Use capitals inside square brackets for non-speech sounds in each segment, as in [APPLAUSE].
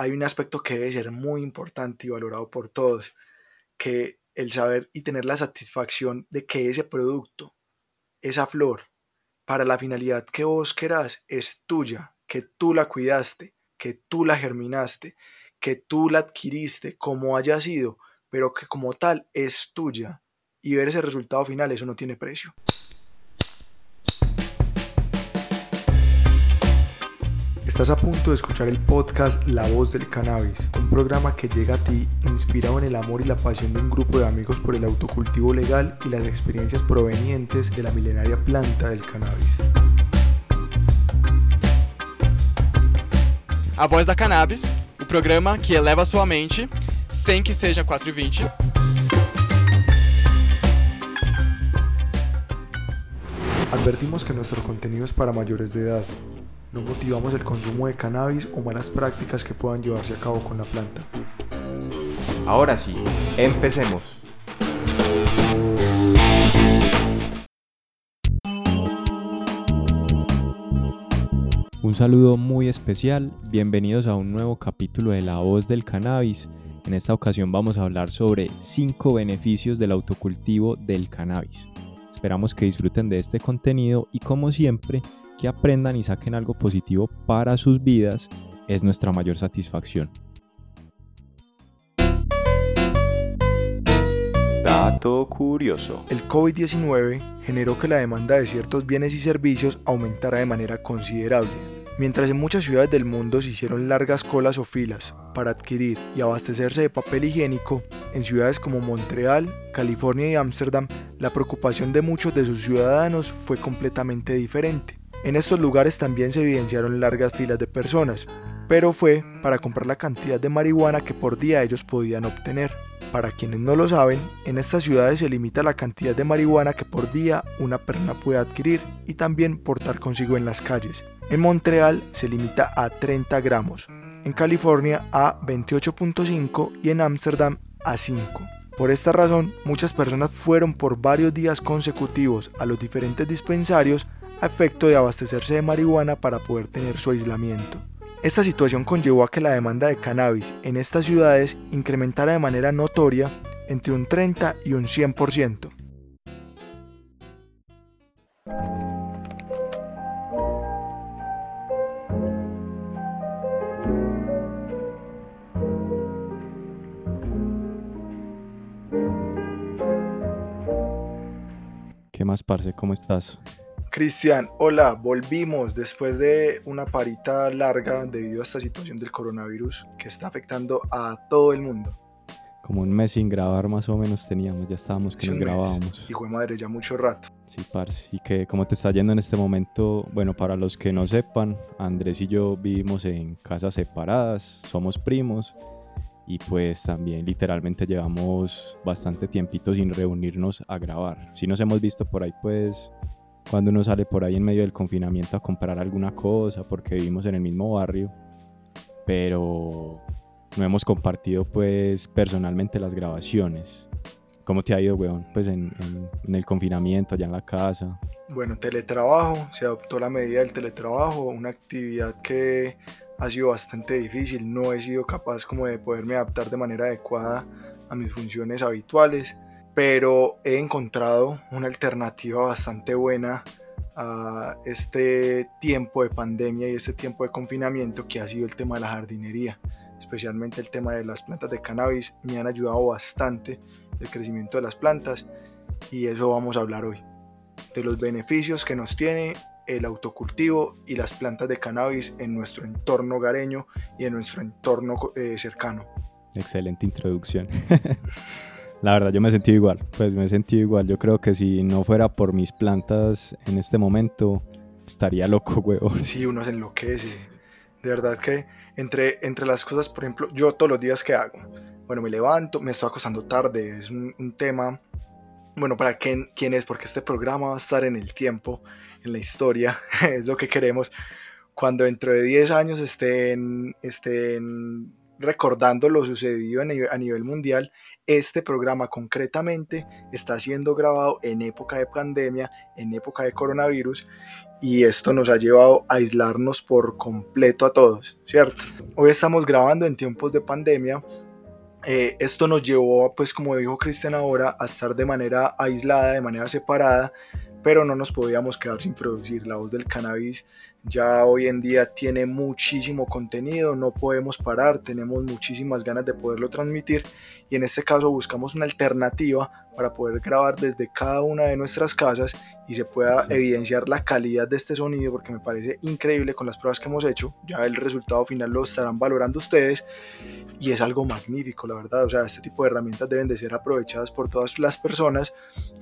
hay un aspecto que debe ser muy importante y valorado por todos, que el saber y tener la satisfacción de que ese producto, esa flor, para la finalidad que vos querás, es tuya, que tú la cuidaste, que tú la germinaste, que tú la adquiriste, como haya sido, pero que como tal es tuya. Y ver ese resultado final, eso no tiene precio. Estás a punto de escuchar el podcast La Voz del Cannabis, un programa que llega a ti inspirado en el amor y la pasión de un grupo de amigos por el autocultivo legal y las experiencias provenientes de la milenaria planta del cannabis. A Voz da Cannabis, o programa que eleva sua mente sem que seja 420. Advertimos que nuestro contenido es para mayores de edad. No motivamos el consumo de cannabis o malas prácticas que puedan llevarse a cabo con la planta. Ahora sí, empecemos. Un saludo muy especial, bienvenidos a un nuevo capítulo de La Voz del Cannabis. En esta ocasión vamos a hablar sobre 5 beneficios del autocultivo del cannabis. Esperamos que disfruten de este contenido y como siempre, que aprendan y saquen algo positivo para sus vidas es nuestra mayor satisfacción. Dato curioso. El COVID-19 generó que la demanda de ciertos bienes y servicios aumentara de manera considerable. Mientras en muchas ciudades del mundo se hicieron largas colas o filas para adquirir y abastecerse de papel higiénico, en ciudades como Montreal, California y Ámsterdam, la preocupación de muchos de sus ciudadanos fue completamente diferente. En estos lugares también se evidenciaron largas filas de personas, pero fue para comprar la cantidad de marihuana que por día ellos podían obtener. Para quienes no lo saben, en estas ciudades se limita la cantidad de marihuana que por día una persona puede adquirir y también portar consigo en las calles. En Montreal se limita a 30 gramos, en California a 28.5 y en Ámsterdam a 5. Por esta razón, muchas personas fueron por varios días consecutivos a los diferentes dispensarios a efecto de abastecerse de marihuana para poder tener su aislamiento. Esta situación conllevó a que la demanda de cannabis en estas ciudades incrementara de manera notoria entre un 30 y un 100%. ¿Qué más, parce? ¿Cómo estás? Cristian, hola, volvimos después de una parita larga debido a esta situación del coronavirus que está afectando a todo el mundo. Como un mes sin grabar más o menos teníamos, ya estábamos que Sí, nos grabábamos. Hijo de madre, ya mucho rato. Sí, parce. ¿Y que cómo te está yendo en este momento? Bueno, para los que no sepan, Andrés y yo vivimos en casas separadas, somos primos y pues también literalmente llevamos bastante tiempito sin reunirnos a grabar. Si nos hemos visto por ahí, pues cuando uno sale por ahí en medio del confinamiento a comprar alguna cosa porque vivimos en el mismo barrio, pero no hemos compartido pues personalmente las grabaciones. ¿Cómo te ha ido, weón? Pues en, en- en el confinamiento, allá en la casa. Bueno, teletrabajo, se adoptó la medida del teletrabajo, una actividad que ha sido bastante difícil, no he sido capaz como de poderme adaptar de manera adecuada a mis funciones habituales, pero he encontrado una alternativa bastante buena a este tiempo de pandemia y este tiempo de confinamiento que ha sido el tema de la jardinería, especialmente el tema de las plantas de cannabis, me han ayudado bastante el crecimiento de las plantas y eso vamos a hablar hoy de los beneficios que nos tiene el autocultivo y las plantas de cannabis en nuestro entorno hogareño y en nuestro entorno eh, cercano. Excelente introducción. [LAUGHS] La verdad, yo me sentido igual. Pues me he sentido igual. Yo creo que si no fuera por mis plantas en este momento, estaría loco, [LAUGHS] huevón. Sí, uno se enloquece. De verdad que entre, entre las cosas, por ejemplo, yo todos los días que hago, bueno, me levanto, me estoy acostando tarde, es un, un tema, bueno, para quién, quién es, porque este programa va a estar en el tiempo, en la historia, [LAUGHS] es lo que queremos. Cuando dentro de 10 años estén, estén recordando lo sucedido a nivel mundial, este programa concretamente está siendo grabado en época de pandemia, en época de coronavirus, y esto nos ha llevado a aislarnos por completo a todos, ¿cierto? Hoy estamos grabando en tiempos de pandemia. Eh, esto nos llevó, pues como dijo Cristian ahora, a estar de manera aislada, de manera separada, pero no nos podíamos quedar sin producir. La voz del cannabis ya hoy en día tiene muchísimo contenido, no podemos parar, tenemos muchísimas ganas de poderlo transmitir y en este caso buscamos una alternativa para poder grabar desde cada una de nuestras casas y se pueda evidenciar la calidad de este sonido porque me parece increíble con las pruebas que hemos hecho, ya el resultado final lo estarán valorando ustedes y es algo magnífico la verdad, o sea, este tipo de herramientas deben de ser aprovechadas por todas las personas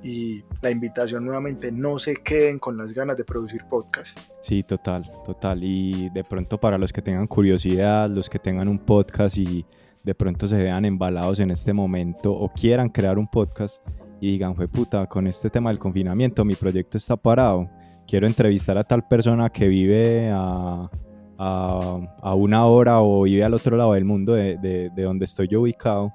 y la invitación nuevamente, no se queden con las ganas de producir podcast. Sí, total, total. Y de pronto para los que tengan curiosidad, los que tengan un podcast y de pronto se vean embalados en este momento o quieran crear un podcast y digan, fue puta, con este tema del confinamiento mi proyecto está parado, quiero entrevistar a tal persona que vive a, a, una hora o vive al otro lado del mundo de, de, de, donde estoy yo ubicado,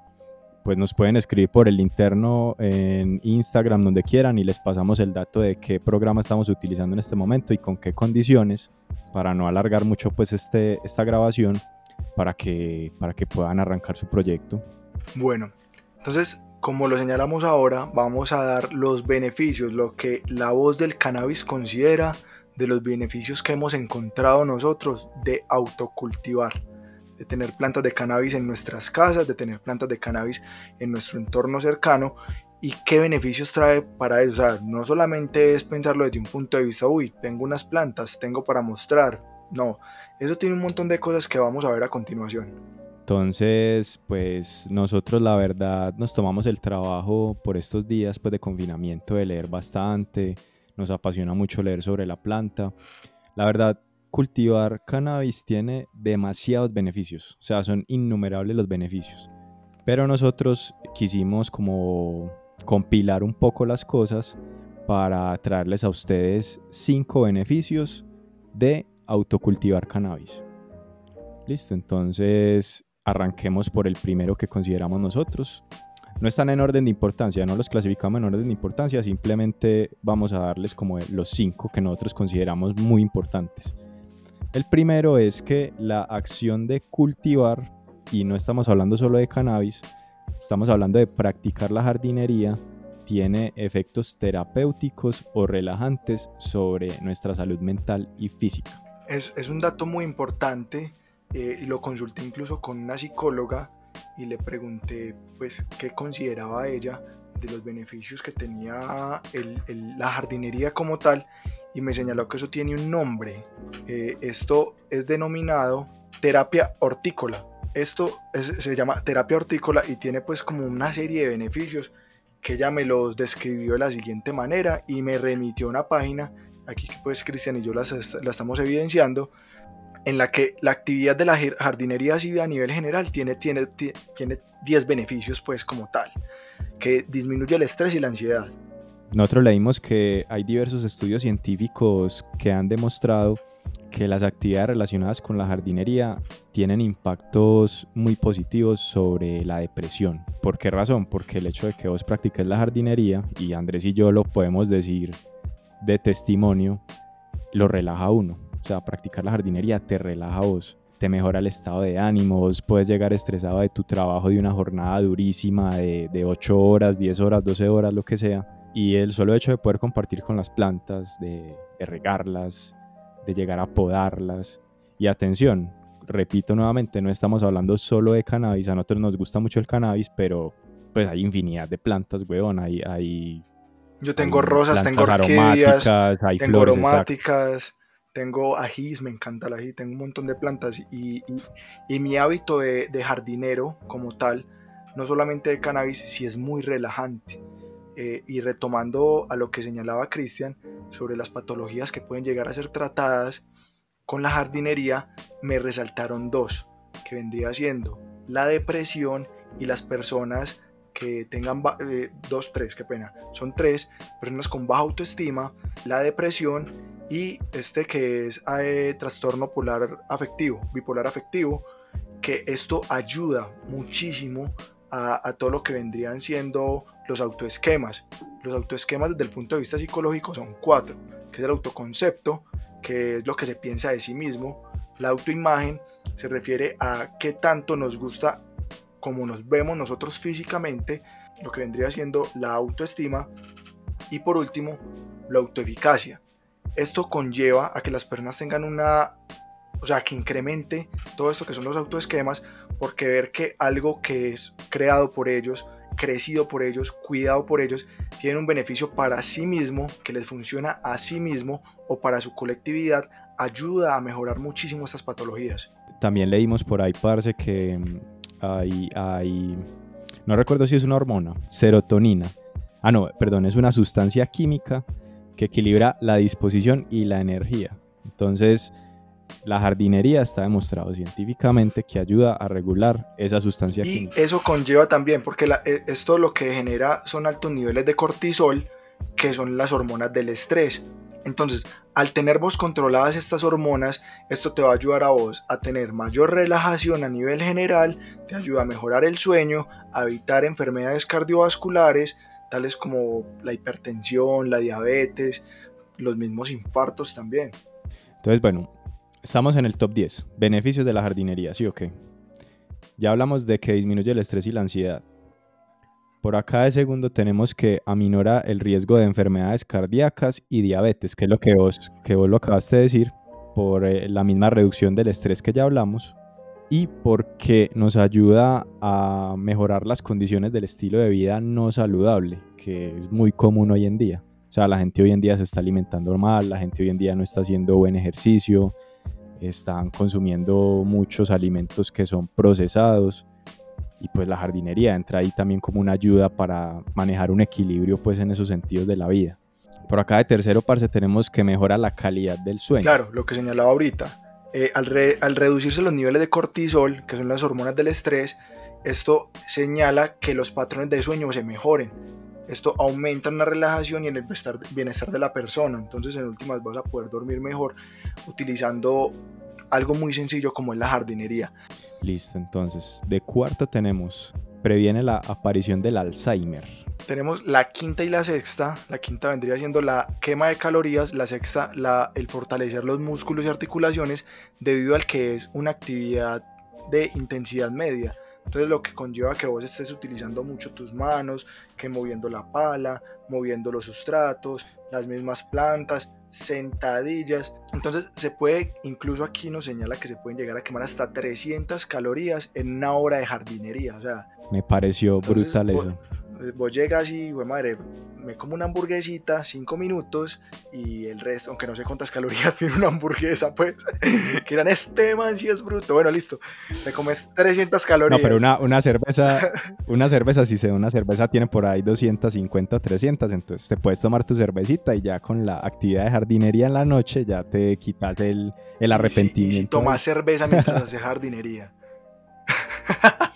pues nos pueden escribir por el interno en Instagram, donde quieran, y les pasamos el dato de qué programa estamos utilizando en este momento y con qué condiciones, para no alargar mucho pues este, esta grabación para que, para que puedan arrancar su proyecto. Bueno, entonces, como lo señalamos ahora, vamos a dar los beneficios, lo que la voz del cannabis considera de los beneficios que hemos encontrado nosotros de autocultivar, de tener plantas de cannabis en nuestras casas, de tener plantas de cannabis en nuestro entorno cercano y qué beneficios trae para eso. O sea, no solamente es pensarlo desde un punto de vista, uy, tengo unas plantas, tengo para mostrar. No, eso tiene un montón de cosas que vamos a ver a continuación. Entonces, pues nosotros la verdad nos tomamos el trabajo por estos días pues, de confinamiento de leer bastante, nos apasiona mucho leer sobre la planta. La verdad, cultivar cannabis tiene demasiados beneficios, o sea, son innumerables los beneficios. Pero nosotros quisimos como compilar un poco las cosas para traerles a ustedes cinco beneficios de autocultivar cannabis. Listo, entonces arranquemos por el primero que consideramos nosotros. No están en orden de importancia, no los clasificamos en orden de importancia, simplemente vamos a darles como los cinco que nosotros consideramos muy importantes. El primero es que la acción de cultivar, y no estamos hablando solo de cannabis, estamos hablando de practicar la jardinería, tiene efectos terapéuticos o relajantes sobre nuestra salud mental y física es, un dato muy importante eh, y lo consulté incluso con una psicóloga y le pregunté pues qué consideraba ella de los beneficios que tenía la jardinería como tal y me señaló que eso tiene un nombre. Eh, esto es denominado terapia hortícola. Esto se llama terapia hortícola y tiene pues como una serie de beneficios que ella me los describió de la siguiente manera y me remitió una página aquí pues Cristian y yo la estamos evidenciando, en la que la actividad de la jardinería así a nivel general tiene, tiene, tiene 10 beneficios pues como tal, que disminuye el estrés y la ansiedad. Nosotros leímos que hay diversos estudios científicos que han demostrado que las actividades relacionadas con la jardinería tienen impactos muy positivos sobre la depresión. ¿Por qué razón? Porque el hecho de que vos practiques la jardinería, y Andrés y yo lo podemos decir de testimonio lo relaja uno. O sea, practicar la jardinería te relaja a vos, te mejora el estado de ánimo, vos puedes llegar estresado de tu trabajo de una jornada durísima de, de 8 horas, 10 horas, 12 horas, lo que sea. Y el solo hecho de poder compartir con las plantas, de, de regarlas, de llegar a podarlas. Y atención, repito nuevamente, no estamos hablando solo de cannabis, a nosotros nos gusta mucho el cannabis, pero pues hay infinidad de plantas, weón, hay, hay yo tengo rosas, tengo orquídeas, tengo aromáticas, tengo ajís, me encanta el ají, tengo un montón de plantas y, mi hábito de, jardinero como tal, no solamente de cannabis, sí es muy relajante. Eh, y retomando a lo que señalaba Cristian sobre las patologías que pueden llegar a ser tratadas con la jardinería, me resaltaron dos, que vendría siendo la depresión y las personas que tengan eh, dos, tres, qué pena, son tres personas con baja autoestima, la depresión y este que es eh, trastorno polar afectivo, bipolar afectivo, que esto ayuda muchísimo a, a todo lo que vendrían siendo los autoesquemas. Los autoesquemas desde el punto de vista psicológico son cuatro, que es el autoconcepto, que es lo que se piensa de sí mismo, la autoimagen se refiere a qué tanto nos gusta como nos vemos nosotros físicamente, lo que vendría siendo la autoestima, y por último, la autoeficacia. Esto conlleva a que las personas tengan una, o sea, que incremente todo esto que son los autoesquemas, porque ver que algo que es creado por ellos, crecido por ellos, cuidado por ellos, tiene un beneficio para sí mismo, que les funciona a sí mismo o para su colectividad, ayuda a mejorar muchísimo estas patologías. También leímos por ahí, parce, que hay, hay, no recuerdo si es una hormona, serotonina. Ah, no, perdón, es una sustancia química que equilibra la disposición y la energía. Entonces, la jardinería está demostrado científicamente que ayuda a regular esa sustancia y química. eso conlleva también, porque la, e, esto lo que genera son altos niveles de cortisol, que son las hormonas del estrés. Entonces, al tener vos controladas estas hormonas, esto te va a ayudar a vos a tener mayor relajación a nivel general, te ayuda a mejorar el sueño, a evitar enfermedades cardiovasculares, tales como la hipertensión, la diabetes, los mismos infartos también. Entonces, bueno, estamos en el top 10. Beneficios de la jardinería, ¿sí o qué? Ya hablamos de que disminuye el estrés y la ansiedad. Por acá de segundo tenemos que aminora el riesgo de enfermedades cardíacas y diabetes, que es lo que vos, que vos lo acabaste de decir, por eh, la misma reducción del estrés que ya hablamos y porque nos ayuda a mejorar las condiciones del estilo de vida no saludable, que es muy común hoy en día. O sea, la gente hoy en día se está alimentando mal, la gente hoy en día no está haciendo buen ejercicio, están consumiendo muchos alimentos que son procesados y pues la jardinería entra ahí también como una ayuda para manejar un equilibrio pues en esos sentidos de la vida. Por acá de tercero, parce, tenemos que mejora la calidad del sueño. Claro, lo que señalaba ahorita. Eh, al, re, al reducirse los niveles de cortisol, que son las hormonas del estrés, esto señala que los patrones de sueño se mejoren. Esto aumenta la relajación y el bienestar de la persona. Entonces, en últimas, vas a poder dormir mejor utilizando algo muy sencillo como es la jardinería. Listo, entonces, de cuarto tenemos, previene la aparición del Alzheimer. Tenemos la quinta y la sexta. La quinta vendría siendo la quema de calorías, la sexta la, el fortalecer los músculos y articulaciones debido al que es una actividad de intensidad media. Entonces lo que conlleva que vos estés utilizando mucho tus manos, que moviendo la pala, moviendo los sustratos, las mismas plantas, sentadillas. Entonces se puede, incluso aquí nos señala que se pueden llegar a quemar hasta 300 calorías en una hora de jardinería. O sea, Me pareció entonces, brutal eso. vos llegas y, güey, madre, me como una hamburguesita, 5 minutos y el resto, aunque no sé cuántas calorías [LAUGHS] tiene una hamburguesa, pues, [LAUGHS] que eran este man si es bruto. Bueno, listo, te comes 300 calorías. No, pero una, una cerveza, una cerveza, si se una cerveza tiene por ahí 250, 300, entonces te puedes tomar tu cervecita y ya con la actividad de jardinería en la noche ya te quitas el, el Y si- arrepentimiento. Y si, tomas cerveza mientras haces jardinería. [LAUGHS]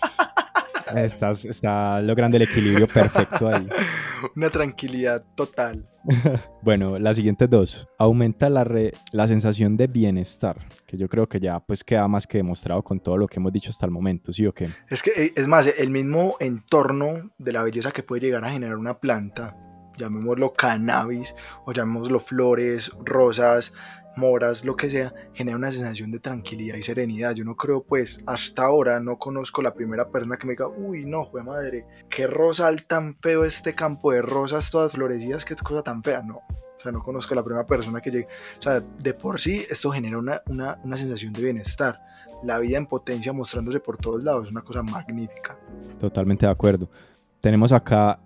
Estás, está logrando el equilibrio perfecto ahí. [LAUGHS] Una tranquilidad total. [LAUGHS] Bueno, las siguientes dos. Aumenta la, re- la sensación de bienestar, que yo creo que ya pues queda más que demostrado con todo lo que hemos dicho hasta el momento, ¿sí o qué? Es que, eh, es más, el mismo entorno de la belleza que puede llegar a generar una planta, llamémoslo cannabis o llamémoslo flores, rosas, moras, lo que sea, genera una sensación de tranquilidad y serenidad. Yo no creo, pues, hasta ahora no conozco la primera persona que me diga, uy, no, jue madre, qué rosal tan feo este campo de rosas todas florecidas, qué cosa tan fea. No, o sea, no conozco la primera persona que llegue. O sea, de por sí esto genera una, una, una sensación de bienestar. La vida en potencia mostrándose por todos lados, es una cosa magnífica. Totalmente de acuerdo. Tenemos acá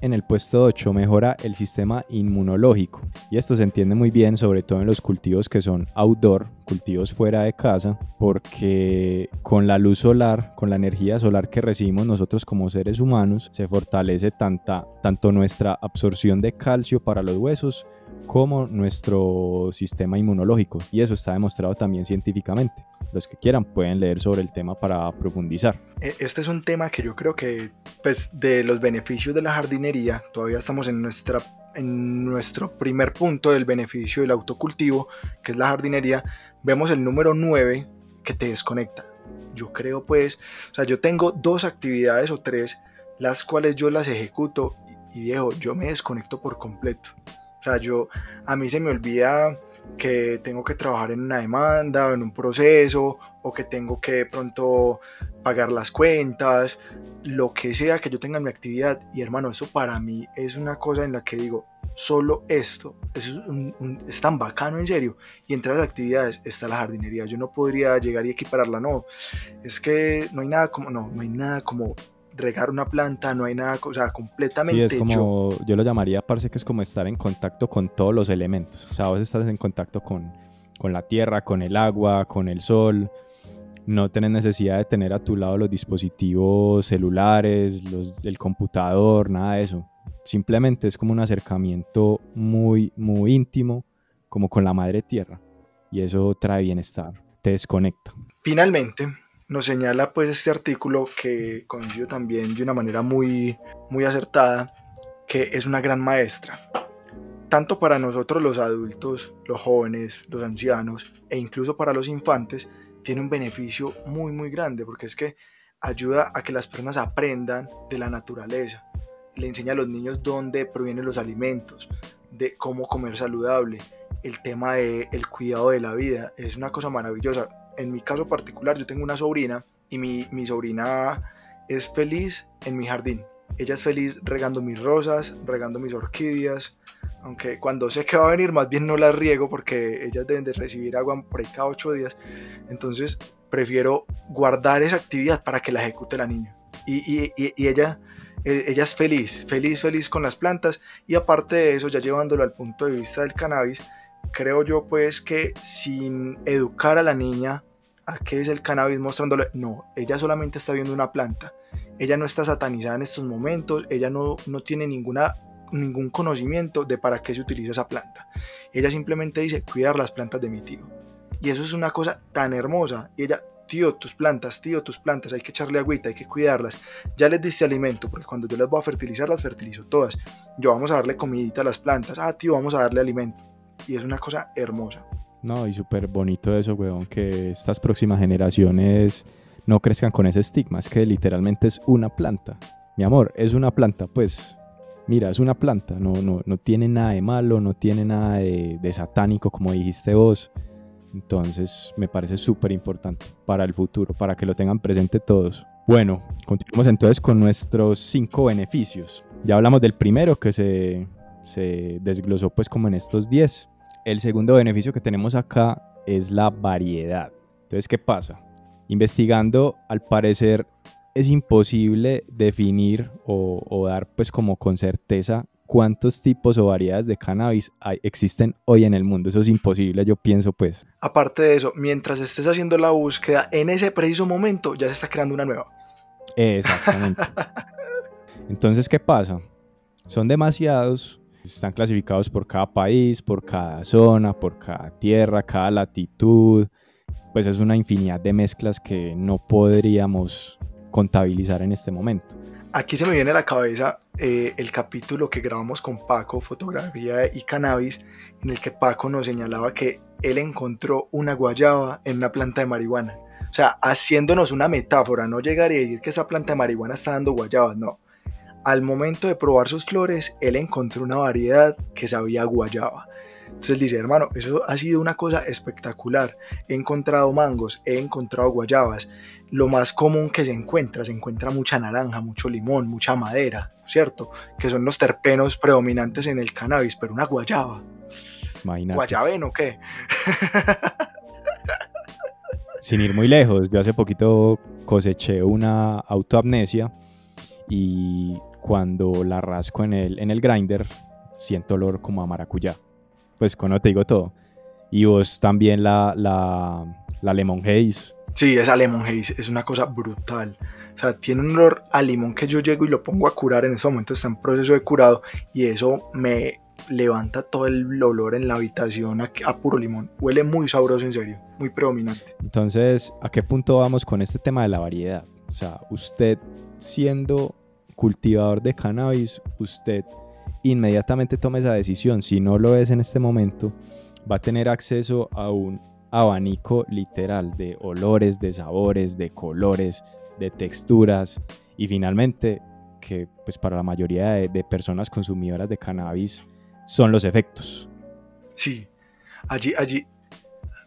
en el puesto 8, mejora el sistema inmunológico. Y esto se entiende muy bien, sobre todo en los cultivos que son outdoor, cultivos fuera de casa, porque con la luz solar, con la energía solar que recibimos nosotros como seres humanos, se fortalece tanta, tanto nuestra absorción de calcio para los huesos como nuestro sistema inmunológico. Y eso está demostrado también científicamente. Los que quieran pueden leer sobre el tema para profundizar. E- Este es un tema que yo creo que, pues, de los beneficios de la jardinería, todavía estamos en, nuestra, en nuestro primer punto del beneficio del autocultivo, que es la jardinería. Vemos el número 9 que te desconecta. yo creo pues, o sea, yo tengo dos actividades o tres, las cuales yo las ejecuto y viejo, yo me desconecto por completo. O sea, yo, a mí se me olvida que tengo que trabajar en una demanda, o en un proceso, o que tengo que pronto pagar las cuentas, lo que sea que yo tenga en mi actividad. Y hermano, eso para mí es una cosa en la que digo, solo esto es, es tan bacano en serio. Y entre las actividades está la jardinería. Yo no podría llegar y equipararla, no. Es que no hay nada como, no, no hay nada como regar una planta, no hay nada, o sea, completamente. Sí, es como, yo, lo llamaría, parece que es como estar en contacto con todos los elementos. O sea, vos estás en contacto con, con la tierra, con el agua, con el sol. No tenés necesidad de tener a tu lado los dispositivos celulares, los, el computador, nada de eso. Simplemente es como un acercamiento muy, muy íntimo, como con la madre tierra. Y eso trae bienestar, te desconecta. Finalmente, nos señala pues este artículo que coincido también de una manera muy, muy acertada, que es una gran maestra, tanto para nosotros los adultos, los jóvenes, los ancianos e incluso para los infantes, tiene un beneficio muy muy grande porque es que ayuda a que las personas aprendan de la naturaleza, le enseña a los niños dónde provienen los alimentos, de cómo comer saludable, el tema del el cuidado de la vida, es una cosa maravillosa en mi caso particular, yo tengo una sobrina y mi, mi sobrina es feliz en mi jardín. Ella es feliz regando mis rosas, regando mis orquídeas, aunque cuando sé que va a venir más bien no las riego porque ellas deben de recibir agua por ahí cada ocho días. Entonces prefiero guardar esa actividad para que la ejecute la niña. Y, y, y, ella, e, ella es feliz, feliz, feliz con las plantas. Y aparte de eso, ya llevándolo al punto de vista del cannabis, creo yo pues que sin educar a la niña a qué es el cannabis mostrándole, no, ella solamente está viendo una planta, ella no está satanizada en estos momentos, ella no, no tiene ninguna, ningún conocimiento de para qué se utiliza esa planta, ella simplemente dice cuidar las plantas de mi tío. Y eso es una cosa tan hermosa. Y ella, tío, tus plantas, tío, tus plantas, hay que echarle agüita, hay que cuidarlas. Ya les diste alimento, porque cuando yo las voy a fertilizar, las fertilizo todas. Yo vamos a darle comidita a las plantas. Ah, tío, vamos a darle alimento y es una cosa hermosa. No, y súper bonito eso, weón, que estas próximas generaciones no crezcan con ese estigma, es que literalmente es una planta. Mi amor, es una planta, pues mira, es una planta, no, no, no tiene nada de malo, no tiene nada de, satánico como dijiste vos. Entonces me parece súper importante para el futuro, para que lo tengan presente todos. Bueno, continuamos entonces con nuestros cinco beneficios. Ya hablamos del primero que se, se desglosó pues como en estos 10. El segundo beneficio que tenemos acá es la variedad. Entonces, ¿qué pasa? Investigando, al parecer, es imposible definir o, dar pues como con certeza cuántos tipos o variedades de cannabis existen hoy en el mundo. Eso es imposible, yo pienso pues. Aparte de eso, mientras estés haciendo la búsqueda, en ese preciso momento ya se está creando una nueva. Exactamente. [LAUGHS] Entonces, ¿qué pasa? Son demasiados están clasificados por cada país, por cada zona, por cada tierra, cada latitud. Pues es una infinidad de mezclas que no podríamos contabilizar en este momento. Aquí se me viene a la cabeza eh, el capítulo que grabamos con Paco, fotografía y cannabis, en el que Paco nos señalaba que él encontró una guayaba en una planta de marihuana. O sea, haciéndonos una metáfora, no llegar y decir que esa planta de marihuana está dando guayabas, no al momento de probar sus flores, él encontró una variedad que sabía guayaba. Entonces dice, hermano, eso ha sido una cosa espectacular. He encontrado mangos, he encontrado guayabas. Lo más común que se encuentra, se encuentra mucha naranja, mucho limón, mucha madera, ¿cierto? Que son los terpenos predominantes en el cannabis, pero una guayaba. Imagínate. ¿Guayabeno qué? [LAUGHS] Sin ir muy lejos, yo hace poquito coseché una autoamnesia y cuando la rasco en el, en el grinder, siento olor como a maracuyá. Pues cuando te digo todo. Y vos también la, la, la Lemon Haze. Sí, esa Lemon Haze es una cosa brutal. O sea, tiene un olor a limón que yo llego y lo pongo a curar en ese momento, está en proceso de curado y eso me levanta todo el olor en la habitación a, a, puro limón. Huele muy sabroso, en serio, muy predominante. Entonces, ¿a qué punto vamos con este tema de la variedad? O sea, usted siendo cultivador de cannabis, usted inmediatamente tome esa decisión. Si no lo es en este momento, va a tener acceso a un abanico literal de olores, de sabores, de colores, de texturas y finalmente que pues para la mayoría de, personas consumidoras de cannabis son los efectos. Sí, allí, allí,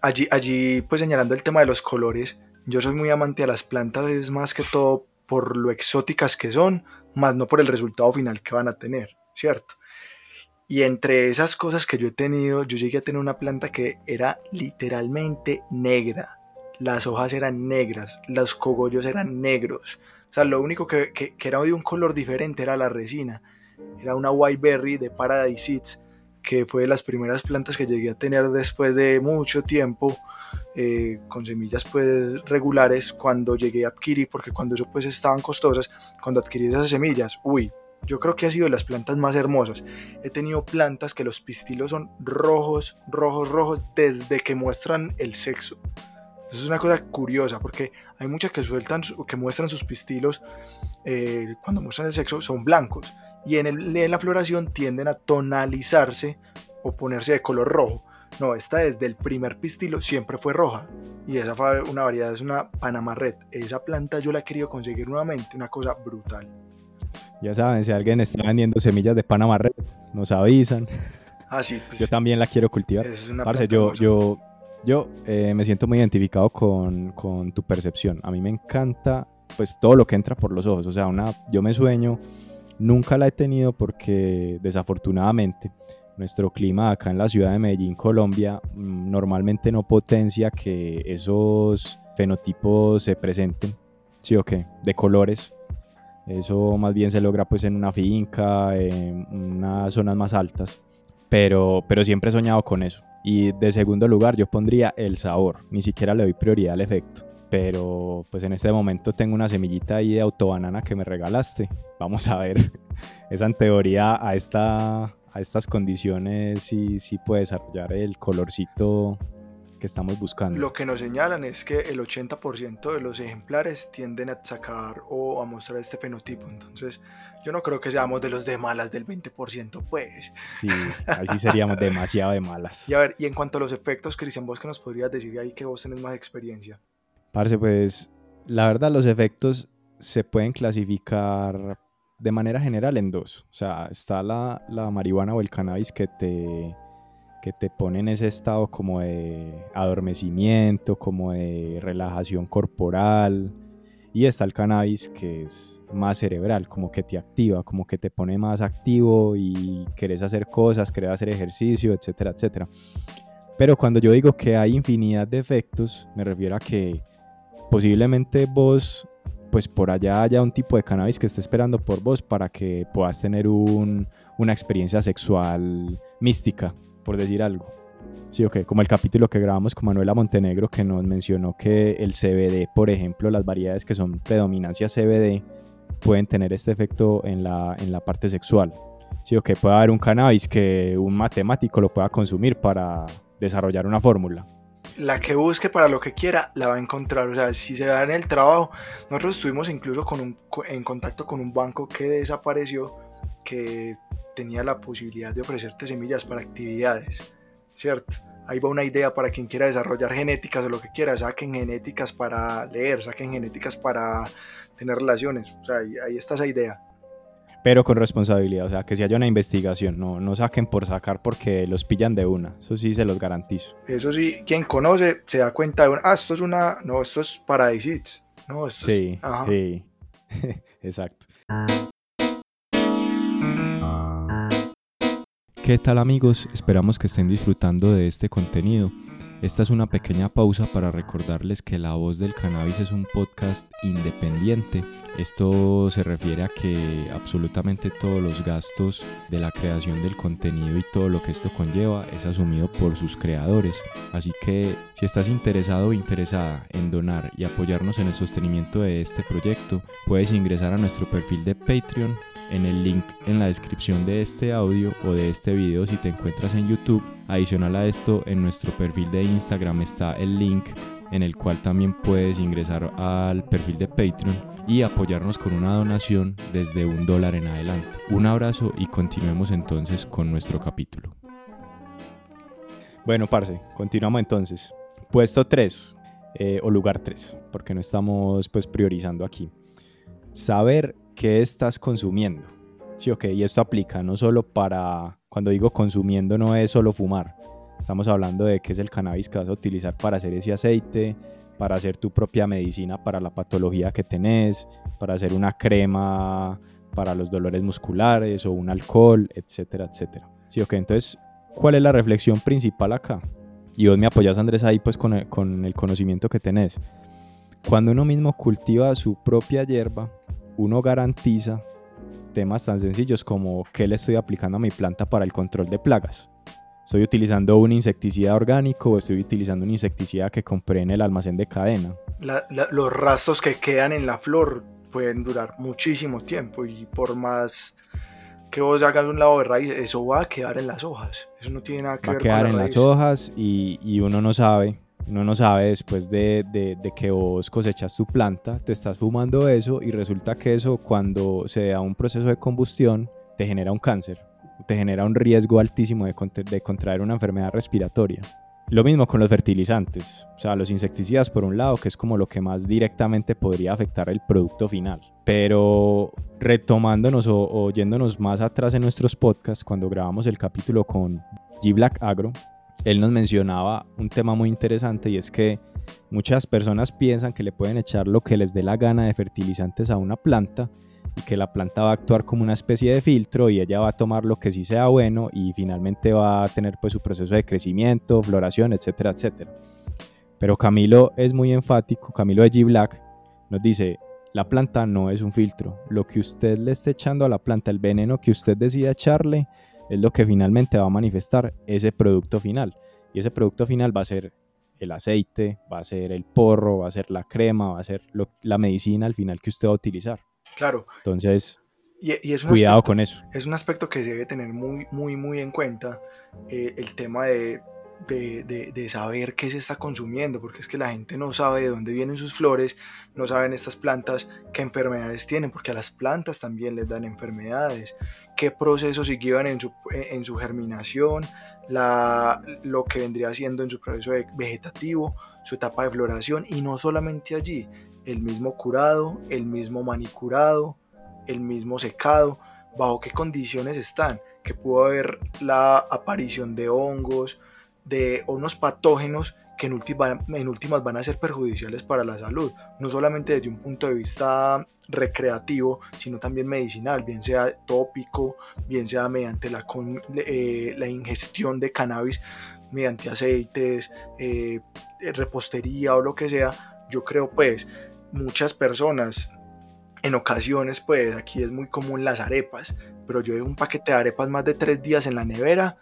allí, allí, pues señalando el tema de los colores, yo soy muy amante a las plantas, es más que todo por lo exóticas que son, más no por el resultado final que van a tener, ¿cierto? Y entre esas cosas que yo he tenido, yo llegué a tener una planta que era literalmente negra. Las hojas eran negras, los cogollos eran negros. O sea, lo único que, que, era de un color diferente era la resina. Era una white berry de Paradise que fue de las primeras plantas que llegué a tener después de mucho tiempo, eh, con semillas pues regulares, cuando llegué a adquirir, porque cuando eso pues estaban costosas, cuando adquirí esas semillas, uy, yo creo que ha sido de las plantas más hermosas. He tenido plantas que los pistilos son rojos, rojos, rojos desde que muestran el sexo. Eso es una cosa curiosa porque hay muchas que sueltan, que muestran sus pistilos eh, cuando muestran el sexo son blancos y en, el, en la floración tienden a tonalizarse o ponerse de color rojo. No, esta desde el primer pistilo siempre fue roja. Y esa fue una variedad, es una Panama Red. Esa planta yo la he querido conseguir nuevamente, una cosa brutal. Ya saben, si alguien está vendiendo semillas de Panama Red, nos avisan. Ah, sí, pues, yo también la quiero cultivar. Es una Parce, yo, yo, yo eh, me siento muy identificado con, con tu percepción. A mí me encanta pues todo lo que entra por los ojos. O sea, una, yo me sueño, nunca la he tenido porque desafortunadamente nuestro clima acá en la ciudad de Medellín, Colombia, mm, normalmente no potencia que esos fenotipos se presenten, sí o qué, de colores. Eso más bien se logra pues en una finca, en unas zonas más altas. Pero, pero siempre he soñado con eso. Y de segundo lugar yo pondría el sabor. Ni siquiera le doy prioridad al efecto. Pero pues en este momento tengo una semillita ahí de autobanana que me regalaste. Vamos a ver. [LAUGHS] Esa en teoría a, esta, a estas condiciones sí, sí puede desarrollar el colorcito que estamos buscando. Lo que nos señalan es que el 80% de los ejemplares tienden a sacar o a mostrar este fenotipo. Entonces, yo no creo que seamos de los de malas del 20%, pues. Sí, ahí sí seríamos [LAUGHS] demasiado de malas. Y a ver, y en cuanto a los efectos, Cristian, vos que nos podrías decir ahí que vos tenés más experiencia. Parce, pues la verdad los efectos se pueden clasificar de manera general en dos. O sea, está la, la marihuana o el cannabis que te, que te pone en ese estado como de adormecimiento, como de relajación corporal. Y está el cannabis que es más cerebral, como que te activa, como que te pone más activo y querés hacer cosas, querés hacer ejercicio, etcétera, etcétera. Pero cuando yo digo que hay infinidad de efectos, me refiero a que posiblemente vos, pues por allá haya un tipo de cannabis que esté esperando por vos para que puedas tener un, una experiencia sexual mística, por decir algo. Sí, ok, como el capítulo que grabamos con Manuela Montenegro que nos mencionó que el CBD, por ejemplo, las variedades que son predominancia CBD, pueden tener este efecto en la, en la parte sexual. Sí, ok, puede haber un cannabis que un matemático lo pueda consumir para desarrollar una fórmula. La que busque para lo que quiera, la va a encontrar. O sea, si se da en el trabajo, nosotros estuvimos incluso con un, en contacto con un banco que desapareció, que tenía la posibilidad de ofrecerte semillas para actividades, ¿cierto? Ahí va una idea para quien quiera desarrollar genéticas o lo que quiera, saquen genéticas para leer, saquen genéticas para tener relaciones, o sea, ahí, ahí está esa idea. Pero con responsabilidad, o sea, que si haya una investigación, no, no saquen por sacar porque los pillan de una, eso sí se los garantizo. Eso sí, quien conoce se da cuenta de, una, ah, esto es una, no, esto es Paradise no, esto Sí, es, ajá. sí, [LAUGHS] exacto. ¿Qué tal amigos? Esperamos que estén disfrutando de este contenido. Esta es una pequeña pausa para recordarles que La Voz del Cannabis es un podcast independiente. Esto se refiere a que absolutamente todos los gastos de la creación del contenido y todo lo que esto conlleva es asumido por sus creadores. Así que si estás interesado o interesada en donar y apoyarnos en el sostenimiento de este proyecto, puedes ingresar a nuestro perfil de Patreon en el link en la descripción de este audio o de este video si te encuentras en YouTube. Adicional a esto, en nuestro perfil de Instagram está el link en el cual también puedes ingresar al perfil de Patreon y apoyarnos con una donación desde un dólar en adelante. Un abrazo y continuemos entonces con nuestro capítulo. Bueno, parce, continuamos entonces. Puesto 3, eh, o lugar 3, porque no estamos pues priorizando aquí. Saber qué estás consumiendo. Sí, ok, y esto aplica no solo para, cuando digo consumiendo no es solo fumar, estamos hablando de qué es el cannabis que vas a utilizar para hacer ese aceite, para hacer tu propia medicina para la patología que tenés, para hacer una crema para los dolores musculares o un alcohol, etcétera, etcétera. Sí, ok, entonces, ¿cuál es la reflexión principal acá? Y vos me apoyas, Andrés, ahí pues con con el conocimiento que tenés. Cuando uno mismo cultiva su propia hierba, uno garantiza temas tan sencillos como qué le estoy aplicando a mi planta para el control de plagas. ¿Estoy utilizando un insecticida orgánico o estoy utilizando un insecticida que compré en el almacén de cadena? los rastros que quedan en la flor pueden durar muchísimo tiempo y por más que vos hagas un lado de raíz, eso va a quedar en las hojas. Eso no tiene nada que va ver a quedar con en las hojas y, y, uno no sabe, uno no sabe después de, de, que vos cosechas tu planta, te estás fumando eso y resulta que eso cuando se da un proceso de combustión te genera un cáncer, te genera un riesgo altísimo de, contraer una enfermedad respiratoria. Lo mismo con los fertilizantes, o sea, los insecticidas por un lado, que es como lo que más directamente podría afectar el producto final. Pero retomándonos o, o yéndonos más atrás en nuestros podcasts, cuando grabamos el capítulo con G Black Agro, él nos mencionaba un tema muy interesante y es que muchas personas piensan que le pueden echar lo que les dé la gana de fertilizantes a una planta y que la planta va a actuar como una especie de filtro y ella va a tomar lo que sí sea bueno y finalmente va a tener pues su proceso de crecimiento, floración, etcétera, etcétera. Pero Camilo es muy enfático, Camilo de G Black nos dice, la planta no es un filtro, lo que usted le esté echando a la planta, el veneno que usted decida echarle, es lo que finalmente va a manifestar ese producto final. Y ese producto final va a ser el aceite, va a ser el porro, va a ser la crema, va a ser la medicina al final que usted va a utilizar. Claro. Entonces, y, es cuidado con eso. Es un aspecto que se debe tener muy, muy, muy en cuenta, eh, el tema de, de, de, saber qué se está consumiendo, porque es que la gente no sabe de dónde vienen sus flores, no saben estas plantas qué enfermedades tienen, porque a las plantas también les dan enfermedades, qué procesos siguieron en su, en su germinación, la, lo que vendría siendo en su proceso vegetativo, su etapa de floración, y no solamente allí, el mismo curado, el mismo manicurado, el mismo secado, bajo qué condiciones están, que pudo haber la aparición de hongos, de unos patógenos que en, en últimas van a ser perjudiciales para la salud, no solamente desde un punto de vista recreativo, sino también medicinal, bien sea tópico, bien sea mediante la, eh, la ingestión de cannabis, mediante aceites, eh, repostería o lo que sea, yo creo pues muchas personas en ocasiones, pues aquí es muy común las arepas, pero yo dejo un paquete de arepas más de tres días en la nevera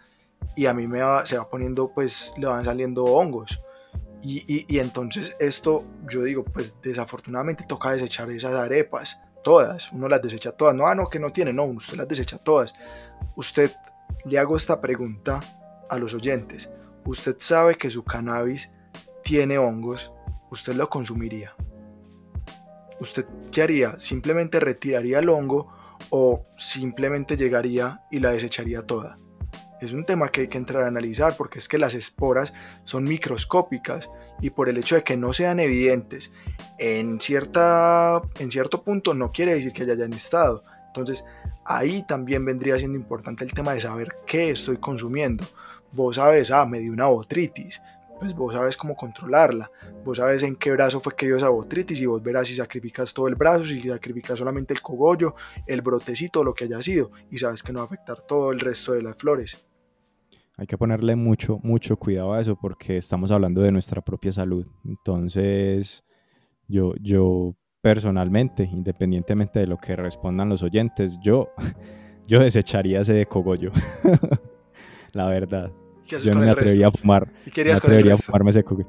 y a mí me se va poniendo, pues le van saliendo hongos. Y, y, entonces esto, yo digo, pues desafortunadamente toca desechar esas arepas, todas, uno las desecha todas, no, ah, no, que no tiene, no, usted las desecha todas. Usted, le hago esta pregunta a los oyentes, usted sabe que su cannabis tiene hongos, ¿usted lo consumiría? ¿usted qué haría? ¿Simplemente retiraría el hongo o simplemente llegaría y la desecharía toda? Es un tema que hay que entrar a analizar porque es que las esporas son microscópicas y por el hecho de que no sean evidentes en, cierta, en cierto punto no quiere decir que hayan estado. Entonces ahí también vendría siendo importante el tema de saber qué estoy consumiendo. Vos sabes, ah, me dio una botritis, pues vos sabes cómo controlarla, vos sabes en qué brazo fue que dio esa botritis y vos verás si sacrificas todo el brazo, si sacrificas solamente el cogollo, el brotecito, lo que haya sido, y sabes que no va a afectar todo el resto de las flores. Hay que ponerle mucho, mucho cuidado a eso porque estamos hablando de nuestra propia salud. Entonces, yo, yo personalmente, independientemente de lo que respondan los oyentes, yo, [LAUGHS] yo desecharía ese cogollo. [LAUGHS] La verdad. Yo no me atrevería a fumar. Me atrevería a fumarme ese cogollo.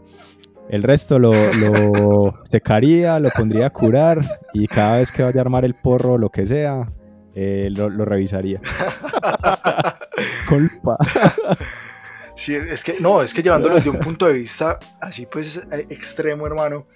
El resto lo, lo, [LAUGHS] secaría, lo pondría a curar y cada vez que vaya a armar el porro o lo que sea, eh, lo, lo, revisaría. [LAUGHS] Culpa. Sí, es que, no, es que llevándolo desde un punto de vista así pues eh, extremo, hermano,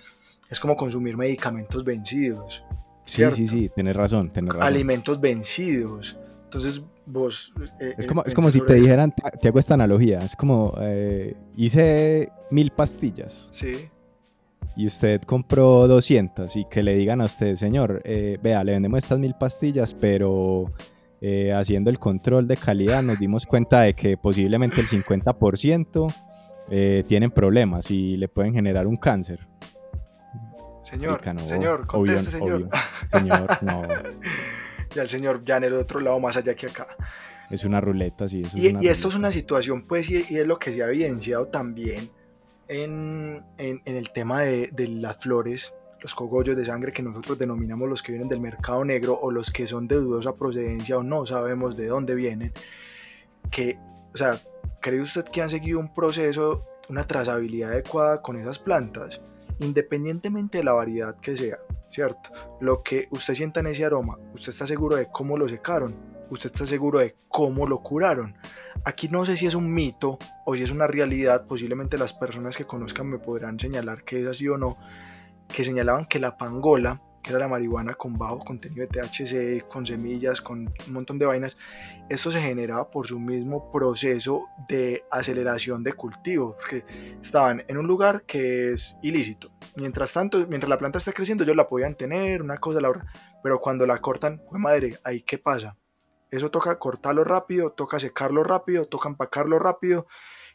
es como consumir medicamentos vencidos. Sí, sí, sí, tienes razón, razón. Alimentos vencidos. Entonces, vos... eh, Es como, es como si te dijeran, te, te hago esta analogía, es como, eh, hice mil pastillas Sí, y usted compró 200 y que le digan a usted, señor, eh, vea, le vendemos estas mil pastillas, pero eh, haciendo el control de calidad nos dimos cuenta de que posiblemente el 50% eh, tienen problemas y le pueden generar un cáncer. señor, no, señor, obvio, señor. obvio. Señor, [LAUGHS] no, [LAUGHS] ya el señor ya en el otro lado más allá que acá. es una ruleta, sí. Eso Y, es una y esto es una situación, pues, y, y es lo que se ha evidenciado también en, el tema de, de las flores, los cogollos de sangre que nosotros denominamos los que vienen del mercado negro o los que son de dudosa procedencia o no sabemos de dónde vienen. Que, o sea, ¿cree usted que han seguido un proceso, una trazabilidad adecuada con esas plantas? Independientemente de la variedad que sea, ¿cierto? Lo que usted sienta en ese aroma, usted está seguro de cómo lo secaron, usted está seguro de cómo lo curaron. Aquí no sé si es un mito o si es una realidad, posiblemente las personas que conozcan me podrán señalar que es así o no, que señalaban que la pangola, que era la marihuana con bajo contenido de THC, con semillas, con un montón de vainas, esto se generaba por su mismo proceso de aceleración de cultivo, porque estaban en un lugar que es ilícito. Mientras tanto, mientras la planta está creciendo, ellos la podían tener, una cosa, la otra, pero cuando la cortan, ¡jue madre, ahí qué pasa. Eso toca cortarlo rápido, toca secarlo rápido, toca empacarlo rápido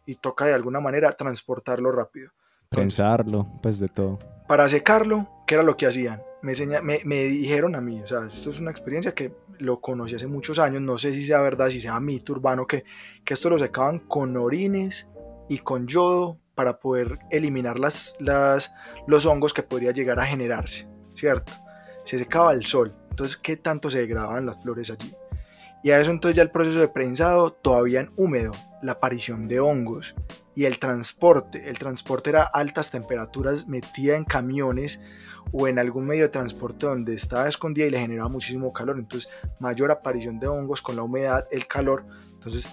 y toca de alguna manera transportarlo rápido. Prensarlo, pues de todo. Para secarlo, ¿qué era lo que hacían? Me, enseña- me, me dijeron a mí, o sea, esto es una experiencia que lo conocí hace muchos años, no sé si sea verdad, si sea mito urbano, que, que esto lo secaban con orines y con yodo para poder eliminar las, las, los hongos que podría llegar a generarse, ¿cierto? Se secaba al sol, entonces, ¿qué tanto se degradaban las flores allí? Y a eso entonces ya el proceso de prensado todavía en húmedo, la aparición de hongos y el transporte. El transporte era altas temperaturas metida en camiones o en algún medio de transporte donde estaba escondida y le generaba muchísimo calor. Entonces mayor aparición de hongos con la humedad, el calor. Entonces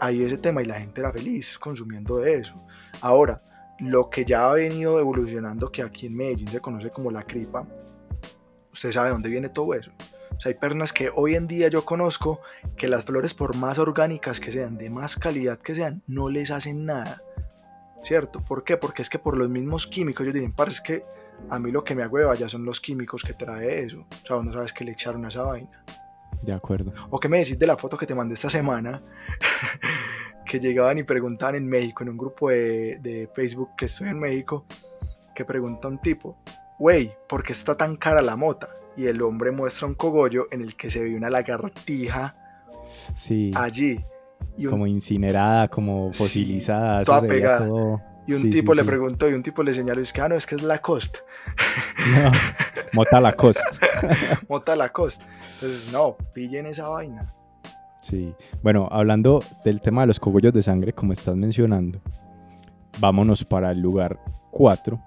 ahí ese tema y la gente era feliz consumiendo de eso. Ahora, lo que ya ha venido evolucionando, que aquí en Medellín se conoce como la cripa, usted sabe dónde viene todo eso. O sea, hay personas que hoy en día yo conozco que las flores, por más orgánicas que sean, de más calidad que sean, no les hacen nada. ¿Cierto? ¿Por qué? Porque es que por los mismos químicos, ellos dicen, parece que a mí lo que me agüeva ya son los químicos que trae eso. O sea, vos no sabes que le echaron a esa vaina. De acuerdo. ¿O qué me decís de la foto que te mandé esta semana? [LAUGHS] que llegaban y preguntaban en México, en un grupo de, de Facebook que estoy en México, que pregunta un tipo, wey, ¿por qué está tan cara la mota? Y el hombre muestra un cogollo en el que se ve una lagartija Sí. allí. Y un, como incinerada, como Sí, fosilizada, toda se veía pegada. todo- y un sí, tipo sí, le sí. preguntó y un tipo le señaló, es que, ah, no, es que es Lacoste, No, Mota Lacoste. [LAUGHS] mota Lacoste. Entonces, no, pillen esa vaina. Sí. Bueno, hablando del tema de los cogollos de sangre, como estás mencionando, vámonos para el lugar 4,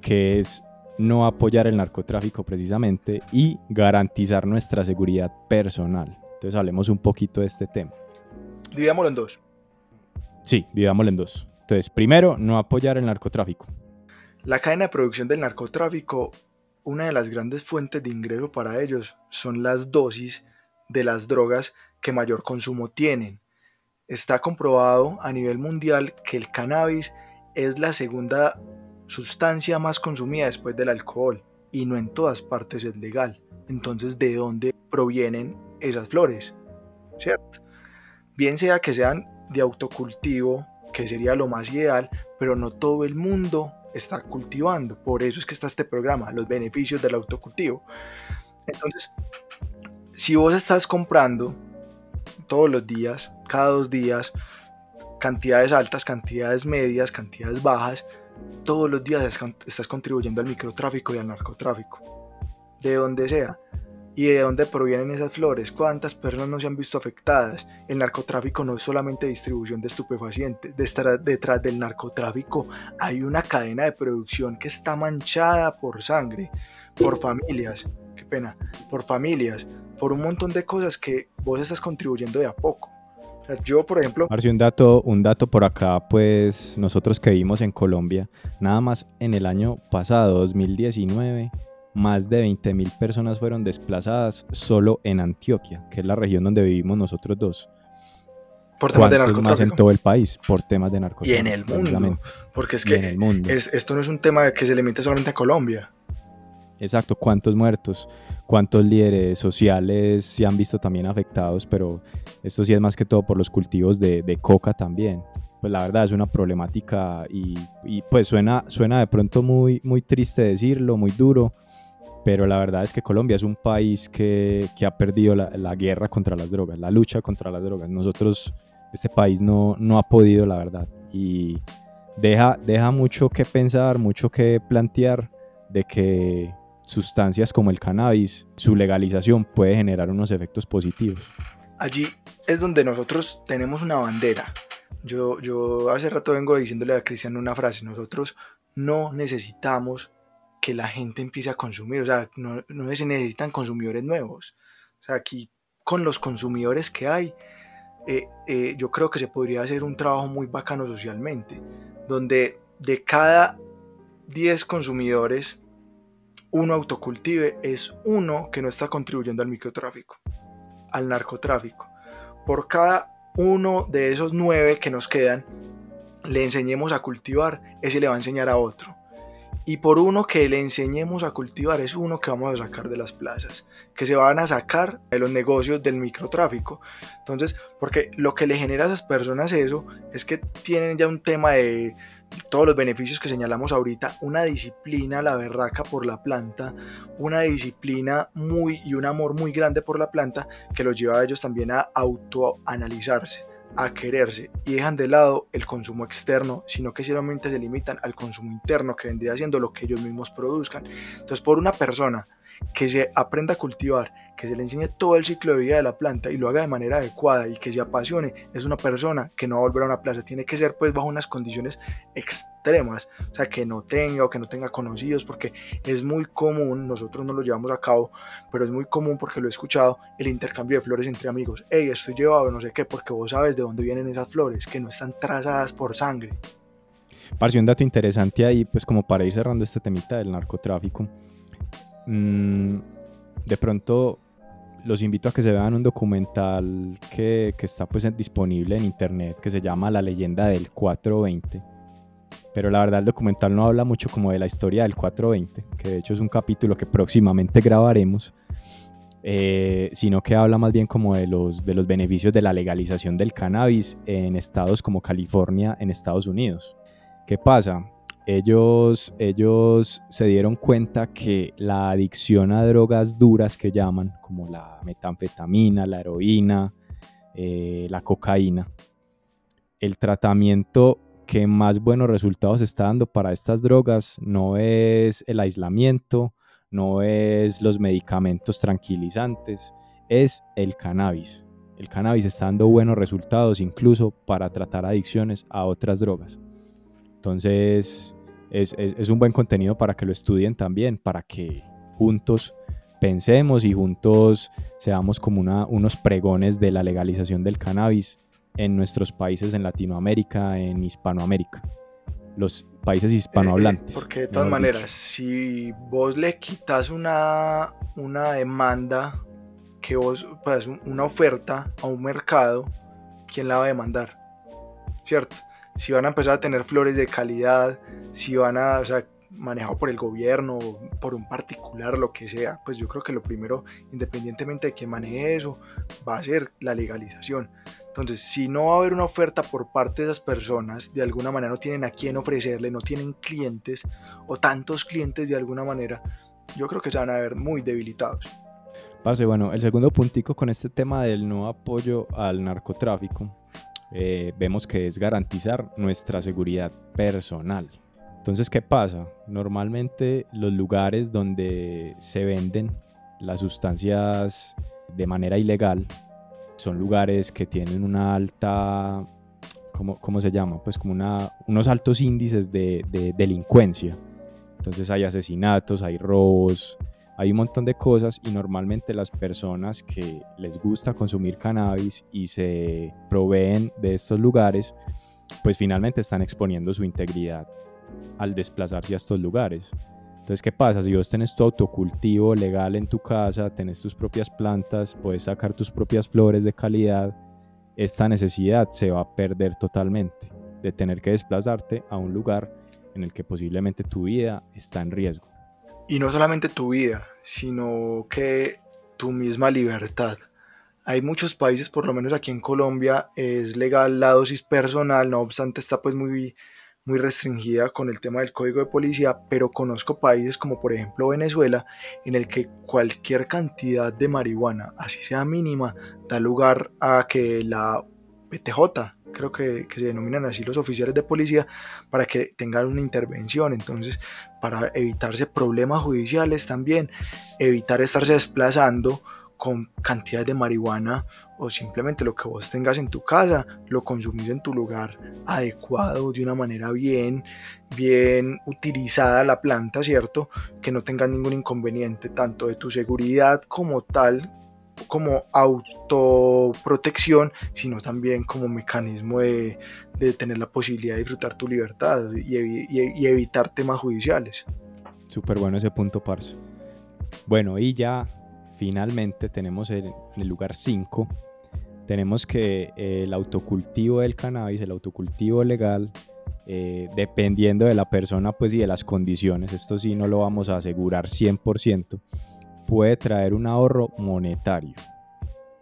que es no apoyar el narcotráfico precisamente y garantizar nuestra seguridad personal. Entonces hablemos un poquito de este tema. Dividámoslo en dos. Sí, digámoslo en dos. Entonces, primero, no apoyar el narcotráfico. La cadena de producción del narcotráfico, una de las grandes fuentes de ingreso para ellos son las dosis de las drogas que mayor consumo tienen. Está comprobado a nivel mundial que el cannabis es la segunda sustancia más consumida después del alcohol y no en todas partes es legal. Entonces, ¿de dónde provienen esas flores? ¿Cierto? Bien sea que sean de autocultivo, que sería lo más ideal, pero no todo el mundo está cultivando. Por eso es que está este programa, los beneficios del autocultivo. Entonces, si vos estás comprando todos los días, cada dos días, cantidades altas, cantidades medias, cantidades bajas, todos los días es- estás contribuyendo al microtráfico y al narcotráfico, de donde sea. ¿Y de dónde provienen esas flores? ¿Cuántas personas no se han visto afectadas? El narcotráfico no es solamente distribución de estupefacientes. Detrás del narcotráfico hay una cadena de producción que está manchada por sangre, por familias, qué pena, por familias, por un montón de cosas que vos estás contribuyendo de a poco. O sea, yo, por ejemplo, Marcio, un dato, un dato por acá, pues nosotros que vivimos en Colombia, nada más en el año pasado, 2019, más de 20.000 personas fueron desplazadas solo en Antioquia, que es la región donde vivimos nosotros dos. Por temas de ¿Cuántos más en narcotráfico. todo el país por temas de Y narcotráfico. en el mundo. Porque es Y que en el mundo. es- esto no es un tema que se limite solamente a Colombia. Exacto, cuántos muertos, cuántos líderes sociales se han visto también afectados, pero esto sí es más que todo por los cultivos de, de coca también. Pues la verdad es una problemática y, y, pues suena, suena de pronto muy, muy triste decirlo, muy duro, pero la verdad es que Colombia es un país que, que ha perdido la, la guerra contra las drogas, la lucha contra las drogas. Nosotros, este país no, no ha podido, la verdad, y deja, deja mucho que pensar, mucho que plantear de que sustancias como el cannabis, su legalización puede generar unos efectos positivos. Allí es donde nosotros tenemos una bandera. Yo, yo hace rato vengo diciéndole a Cristian una frase, nosotros no necesitamos que la gente empiece a consumir, o sea, no, se necesitan consumidores nuevos. O sea, aquí con los consumidores que hay, eh, eh, yo creo que se podría hacer un trabajo muy bacano socialmente, donde de cada 10 consumidores, uno autocultive es uno que no está contribuyendo al microtráfico, al narcotráfico. Por cada uno de esos nueve que nos quedan, le enseñemos a cultivar, ese le va a enseñar a otro. Y por uno que le enseñemos a cultivar es uno que vamos a sacar de las plazas, que se van a sacar de los negocios del microtráfico. Entonces, porque lo que le genera a esas personas eso es que tienen ya un tema de todos los beneficios que señalamos ahorita, una disciplina, la berraca por la planta, una disciplina muy y un amor muy grande por la planta que los lleva a ellos también a autoanalizarse, a quererse y dejan de lado el consumo externo, sino que solamente se limitan al consumo interno que vendría siendo lo que ellos mismos produzcan. Entonces, por una persona que se aprenda a cultivar, que se le enseñe todo el ciclo de vida de la planta y lo haga de manera adecuada y que se apasione, es una persona que no va a volver a una plaza, tiene que ser pues bajo unas condiciones extremas, o sea, que no tenga o que no tenga conocidos, porque es muy común, nosotros no lo llevamos a cabo, pero es muy común porque lo he escuchado, el intercambio de flores entre amigos, hey, estoy llevado no sé qué, porque vos sabes de dónde vienen esas flores, que no están trazadas por sangre. Parce, un dato interesante ahí, pues como para ir cerrando este temita del narcotráfico. Mm, de pronto los invito a que se vean un documental que, está pues disponible en internet que se llama La leyenda del 420. Pero la verdad el documental no habla mucho como de la historia del 420, que de hecho es un capítulo que próximamente grabaremos, eh, sino que habla más bien como de los, de los beneficios de la legalización del cannabis en estados como California, en Estados Unidos. ¿Qué pasa? Ellos, ellos se dieron cuenta que la adicción a drogas duras que llaman, como la metanfetamina, la heroína, eh, la cocaína, el tratamiento que más buenos resultados está dando para estas drogas no es el aislamiento, no es los medicamentos tranquilizantes, es el cannabis. El cannabis está dando buenos resultados incluso para tratar adicciones a otras drogas. Entonces es, es- es un buen contenido para que lo estudien también, para que juntos pensemos y juntos seamos como una- unos pregones de la legalización del cannabis en nuestros países en Latinoamérica, en Hispanoamérica, los países hispanohablantes. Eh, porque de todas maneras, dicho. si vos le quitas una, una demanda, que vos, pues un- una oferta a un mercado, ¿quién la va a demandar? ¿Cierto? Si van a empezar a tener flores de calidad, si van a, o sea, manejado por el gobierno, por un particular, lo que sea, pues yo creo que lo primero, independientemente de quien maneje eso, va a ser la legalización. Entonces, si no va a haber una oferta por parte de esas personas, de alguna manera no tienen a quién ofrecerle, no tienen clientes o tantos clientes de alguna manera, yo creo que se van a ver muy debilitados. Parce, bueno, el segundo puntico con este tema del no apoyo al narcotráfico, eh, vemos que es garantizar nuestra seguridad personal. Entonces, ¿qué pasa? Normalmente los lugares donde se venden las sustancias de manera ilegal son lugares que tienen una alta, ¿cómo, cómo se llama? Pues como una, unos altos índices de, de delincuencia. Entonces hay asesinatos, hay robos, hay un montón de cosas y normalmente las personas que les gusta consumir cannabis y se proveen de estos lugares, pues finalmente están exponiendo su integridad al desplazarse a estos lugares. Entonces, ¿qué pasa? Si vos tenés tu autocultivo legal en tu casa, tenés tus propias plantas, puedes sacar tus propias flores de calidad, esta necesidad se va a perder totalmente de tener que desplazarte a un lugar en el que posiblemente tu vida está en riesgo. Y no solamente tu vida, sino que tu misma libertad. Hay muchos países, por lo menos aquí en Colombia, es legal la dosis personal, no obstante está pues muy, muy restringida con el tema del código de policía, pero conozco países como por ejemplo Venezuela, en el que cualquier cantidad de marihuana, así sea mínima, da lugar a que la PTJ, creo que, que, se denominan así los oficiales de policía, para que tengan una intervención. Entonces, para evitarse problemas judiciales también, evitar estarse desplazando con cantidades de marihuana o simplemente lo que vos tengas en tu casa, lo consumís en tu lugar adecuado, de una manera bien, bien utilizada la planta, ¿cierto? Que no tenga ningún inconveniente, tanto de tu seguridad como tal, como autoprotección, sino también como mecanismo de, tener la posibilidad de disfrutar tu libertad y evitar temas judiciales. Súper bueno ese punto, Parce. Bueno, y ya finalmente tenemos en el lugar 5, tenemos que eh, el autocultivo del cannabis, el autocultivo legal, eh, dependiendo de la persona pues, y de las condiciones, esto sí no lo vamos a asegurar 100%, puede traer un ahorro monetario.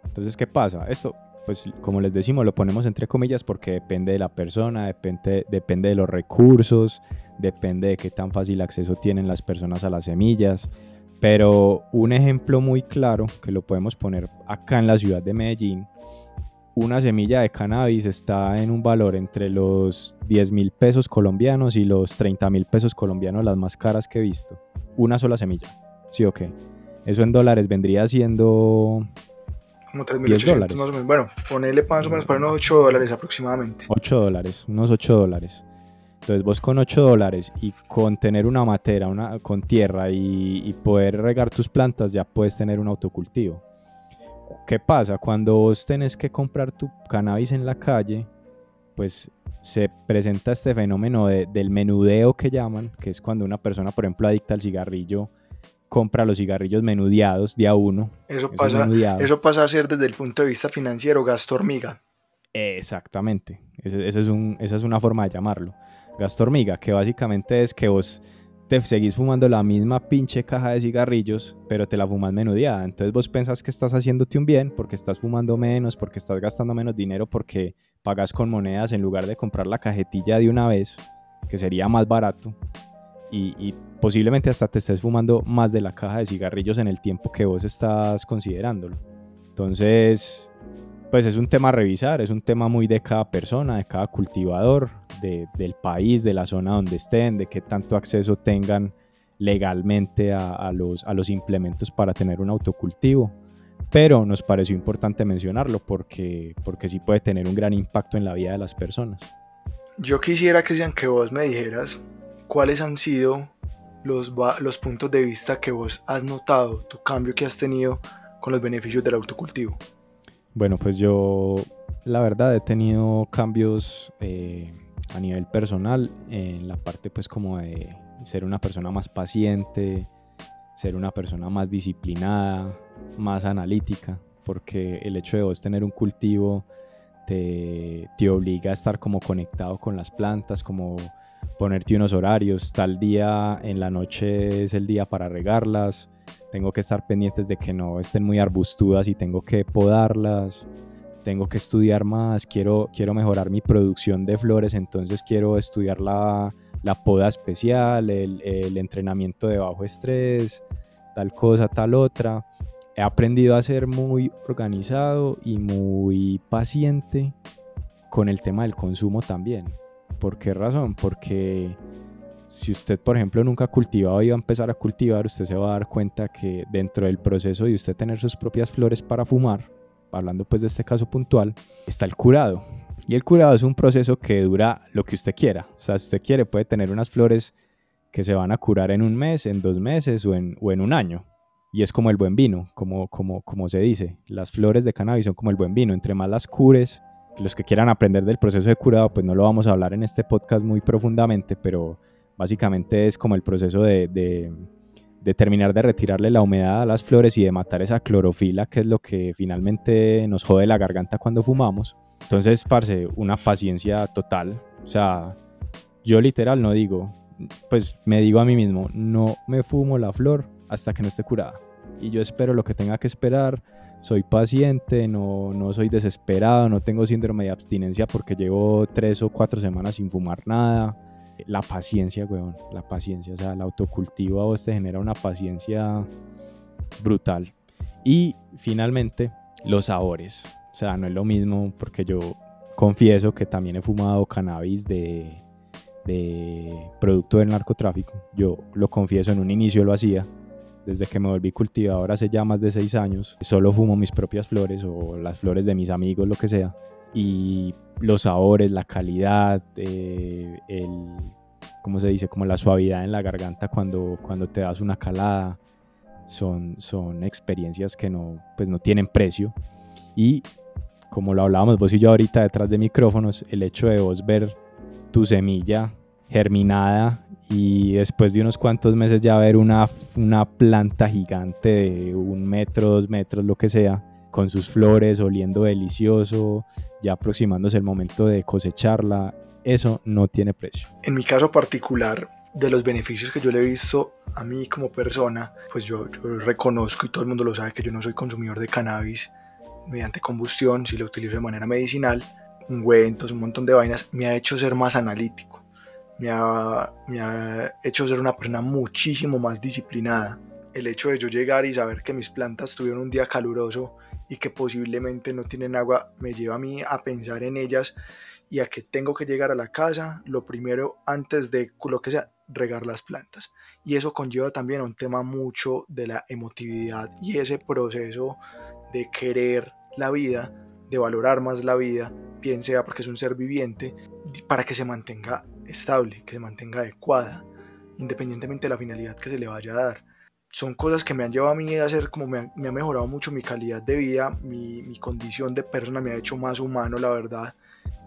Entonces, ¿qué pasa? Esto, pues como les decimos, lo ponemos entre comillas porque depende de la persona, depende, depende de los recursos, depende de qué tan fácil acceso tienen las personas a las semillas. Pero un ejemplo muy claro que lo podemos poner acá en la ciudad de Medellín, una semilla de cannabis está en un valor entre los 10 mil pesos colombianos y los 30 mil pesos colombianos, las más caras que he visto. Una sola semilla. ¿Sí o qué? Eso en dólares vendría siendo... Como 3.800 dólares. Más o menos. Bueno, ponerle más o menos para unos 8 dólares aproximadamente. 8 dólares, unos 8 dólares. Entonces vos con 8 dólares y con tener una matera, una, con tierra y, y, poder regar tus plantas ya puedes tener un autocultivo. ¿Qué pasa? Cuando vos tenés que comprar tu cannabis en la calle, pues se presenta este fenómeno de, del menudeo que llaman, que es cuando una persona, por ejemplo, adicta al cigarrillo, compra los cigarrillos menudeados de a uno. Eso, pasa, eso pasa a ser desde el punto de vista financiero gasto hormiga. Exactamente, ese, ese es un, esa es una forma de llamarlo gasto hormiga, que básicamente es que vos te seguís fumando la misma pinche caja de cigarrillos, pero te la fumas menudeada. Entonces vos pensás que estás haciéndote un bien porque estás fumando menos, porque estás gastando menos dinero, porque pagas con monedas en lugar de comprar la cajetilla de una vez, que sería más barato. Y, y posiblemente hasta te estés fumando más de la caja de cigarrillos en el tiempo que vos estás considerándolo. Entonces, pues es un tema a revisar, es un tema muy de cada persona, de cada cultivador, del país, de la zona donde estén, de qué tanto acceso tengan legalmente a, los, a los implementos para tener un autocultivo. Pero nos pareció importante mencionarlo porque, porque sí puede tener un gran impacto en la vida de las personas. Yo quisiera, Cristian, que vos me dijeras cuáles han sido los, los puntos de vista que vos has notado, tu cambio que has tenido con los beneficios del autocultivo. Bueno, pues yo la verdad he tenido cambios eh, a nivel personal en la parte pues como de ser una persona más paciente, ser una persona más disciplinada, más analítica, porque el hecho de vos tener un cultivo te, te obliga a estar como conectado con las plantas, como ponerte unos horarios, tal día en la noche es el día para regarlas, tengo que estar pendientes de que no estén muy arbustudas y tengo que podarlas, tengo que estudiar más, quiero, quiero mejorar mi producción de flores, entonces quiero estudiar la, la poda especial, el, el entrenamiento de bajo estrés, tal cosa, tal otra. He aprendido a ser muy organizado y muy paciente con el tema del consumo también. ¿Por qué razón? Porque si usted, por ejemplo, nunca ha cultivado y va a empezar a cultivar, usted se va a dar cuenta que dentro del proceso de usted tener sus propias flores para fumar, hablando pues de este caso puntual, está el curado. Y el curado es un proceso que dura lo que usted quiera. O sea, si usted quiere puede tener unas flores que se van a curar en un mes, en dos meses o en, un año. Y es como el buen vino, como, como, como se dice. Las flores de cannabis son como el buen vino. Entre más las cures, los que quieran aprender del proceso de curado, pues no lo vamos a hablar en este podcast muy profundamente, pero Básicamente es como el proceso de, de, de terminar de retirarle la humedad a las flores y de matar esa clorofila, que es lo que finalmente nos jode la garganta cuando fumamos. Entonces, parce, una paciencia total. O sea, yo literal no digo, pues me digo a mí mismo, no me fumo la flor hasta que no esté curada. Y yo espero lo que tenga que esperar. Soy paciente, no, no soy desesperado, no tengo síndrome de abstinencia porque llevo tres o cuatro semanas sin fumar nada. La paciencia, weón, la paciencia. O sea, el autocultivo a vos te genera una paciencia brutal. Y finalmente, los sabores. O sea, no es lo mismo porque yo confieso que también he fumado cannabis de, de producto del narcotráfico. Yo lo confieso, en un inicio lo hacía. Desde que me volví cultivador hace ya más de seis años, solo fumo mis propias flores o las flores de mis amigos, lo que sea. Y los sabores, la calidad, eh, el, ¿cómo se dice? Como la suavidad en la garganta cuando, cuando te das una calada, son, son experiencias que no, pues no tienen precio. Y como lo hablábamos vos y yo ahorita detrás de micrófonos, el hecho de vos ver tu semilla germinada y después de unos cuantos meses ya ver una, una planta gigante de un metro, dos metros, lo que sea, con sus flores, oliendo delicioso, ya aproximándose el momento de cosecharla, eso no tiene precio. En mi caso particular, de los beneficios que yo le he visto a mí como persona, pues yo, yo reconozco y todo el mundo lo sabe que yo no soy consumidor de cannabis mediante combustión, si lo utilizo de manera medicinal, ungüentos, un montón de vainas, me ha hecho ser más analítico, me ha, hecho ser una persona muchísimo más disciplinada. El hecho de yo llegar y saber que mis plantas tuvieron un día caluroso y que posiblemente no tienen agua, me lleva a mí a pensar en ellas y a que tengo que llegar a la casa, lo primero antes de lo que sea, regar las plantas. Y eso conlleva también a un tema mucho de la emotividad y ese proceso de querer la vida, de valorar más la vida, bien sea porque es un ser viviente, para que se mantenga estable, que se mantenga adecuada, independientemente de la finalidad que se le vaya a dar. Son cosas que me han llevado a mí a hacer como me ha, me ha mejorado mucho mi calidad de vida, mi, mi condición de persona me ha hecho más humano, la verdad.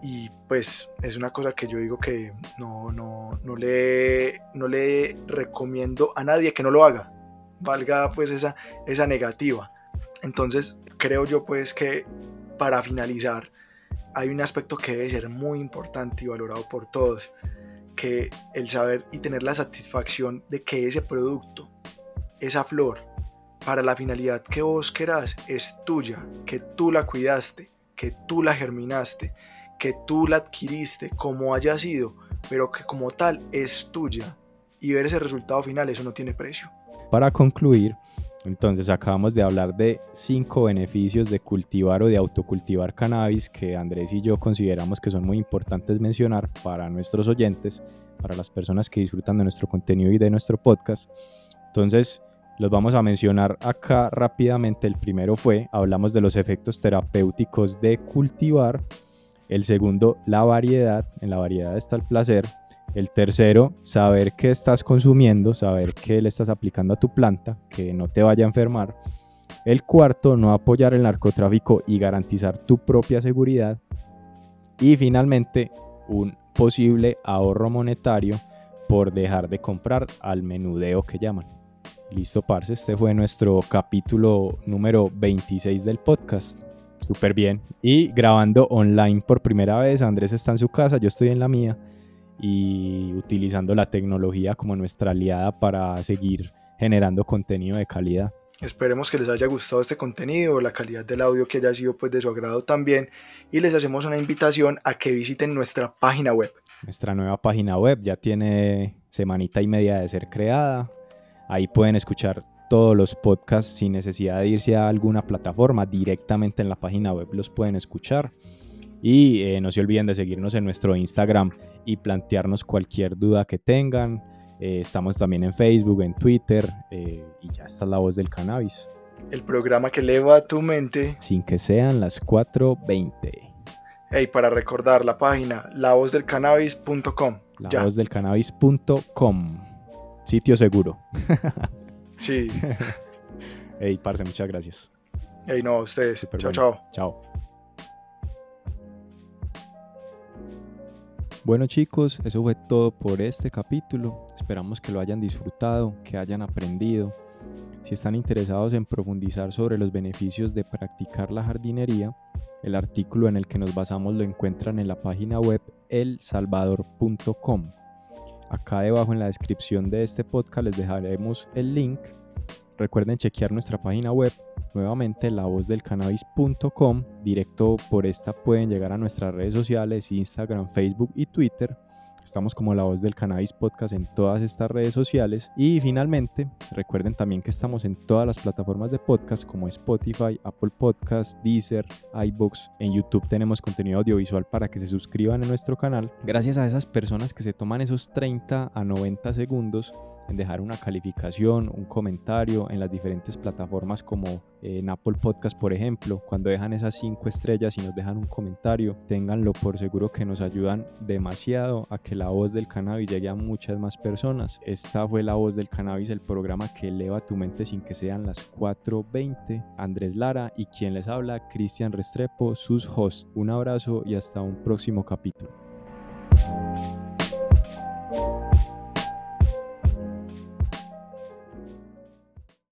Y pues es una cosa que yo digo que no, no, no, le, no le recomiendo a nadie que no lo haga. Valga pues esa, esa negativa. Entonces creo yo pues que para finalizar hay un aspecto que debe ser muy importante y valorado por todos, que el saber y tener la satisfacción de que ese producto, esa flor, para la finalidad que vos querás, es tuya, que tú la cuidaste, que tú la germinaste, que tú la adquiriste, como haya sido, pero que como tal es tuya. Y ver ese resultado final, eso no tiene precio. Para concluir, entonces acabamos de hablar de cinco beneficios de cultivar o de autocultivar cannabis que Andrés y yo consideramos que son muy importantes mencionar para nuestros oyentes, para las personas que disfrutan de nuestro contenido y de nuestro podcast. Entonces los vamos a mencionar acá rápidamente. El primero fue, hablamos de los efectos terapéuticos de cultivar. El segundo, la variedad. En la variedad está el placer. El tercero, saber qué estás consumiendo, saber qué le estás aplicando a tu planta, que no te vaya a enfermar. El cuarto, no apoyar el narcotráfico y garantizar tu propia seguridad. Y finalmente, un posible ahorro monetario por dejar de comprar al menudeo que llaman. Listo, parce, este fue nuestro capítulo número 26 del podcast. Súper bien. Y grabando online por primera vez, Andrés está en su casa, yo estoy en la mía y utilizando la tecnología como nuestra aliada para seguir generando contenido de calidad. Esperemos que les haya gustado este contenido, la calidad del audio que haya sido pues de su agrado también y les hacemos una invitación a que visiten nuestra página web. Nuestra nueva página web ya tiene semanita y media de ser creada. Ahí pueden escuchar todos los podcasts sin necesidad de irse a alguna plataforma, directamente en la página web los pueden escuchar. Y eh, no se olviden de seguirnos en nuestro Instagram y plantearnos cualquier duda que tengan. Eh, estamos también en Facebook, en Twitter eh, y ya está la voz del cannabis. El programa que eleva tu mente. Sin que sean las 4.20. Hey, para recordar la página lavozdelcannabis.com. Lavozdelcannabis.com. Sitio seguro. sí. [LAUGHS] Hey, parce, muchas gracias. Hey, no, ustedes. Super chao, bueno. chao. Chao. Bueno chicos, eso fue todo por este capítulo. Esperamos que lo hayan disfrutado, que hayan aprendido. Si están interesados en profundizar sobre los beneficios de practicar la jardinería, el artículo en el que nos basamos lo encuentran en la página web elsalvador.com. Acá debajo en la descripción de este podcast les dejaremos el link. Recuerden chequear nuestra página web, nuevamente lavozdelcannabis.com. Directo por esta pueden llegar a nuestras redes sociales, Instagram, Facebook y Twitter Estamos como La Voz del Cannabis Podcast en todas estas redes sociales. Y finalmente, recuerden también que estamos en todas las plataformas de podcast como Spotify, Apple Podcast, Deezer, iBooks. En YouTube tenemos contenido audiovisual para que se suscriban en nuestro canal. Gracias a esas personas que se toman esos 30 a 90 segundos en dejar una calificación, un comentario en las diferentes plataformas como eh, en Apple Podcast, por ejemplo. Cuando dejan esas cinco estrellas y nos dejan un comentario, ténganlo por seguro que nos ayudan demasiado a que la voz del cannabis llegue a muchas más personas. Esta fue la voz del cannabis, el programa que eleva tu mente sin que sean las 4.20. Andrés Lara y quien les habla, Cristian Restrepo, sus hosts. Un abrazo y hasta un próximo capítulo.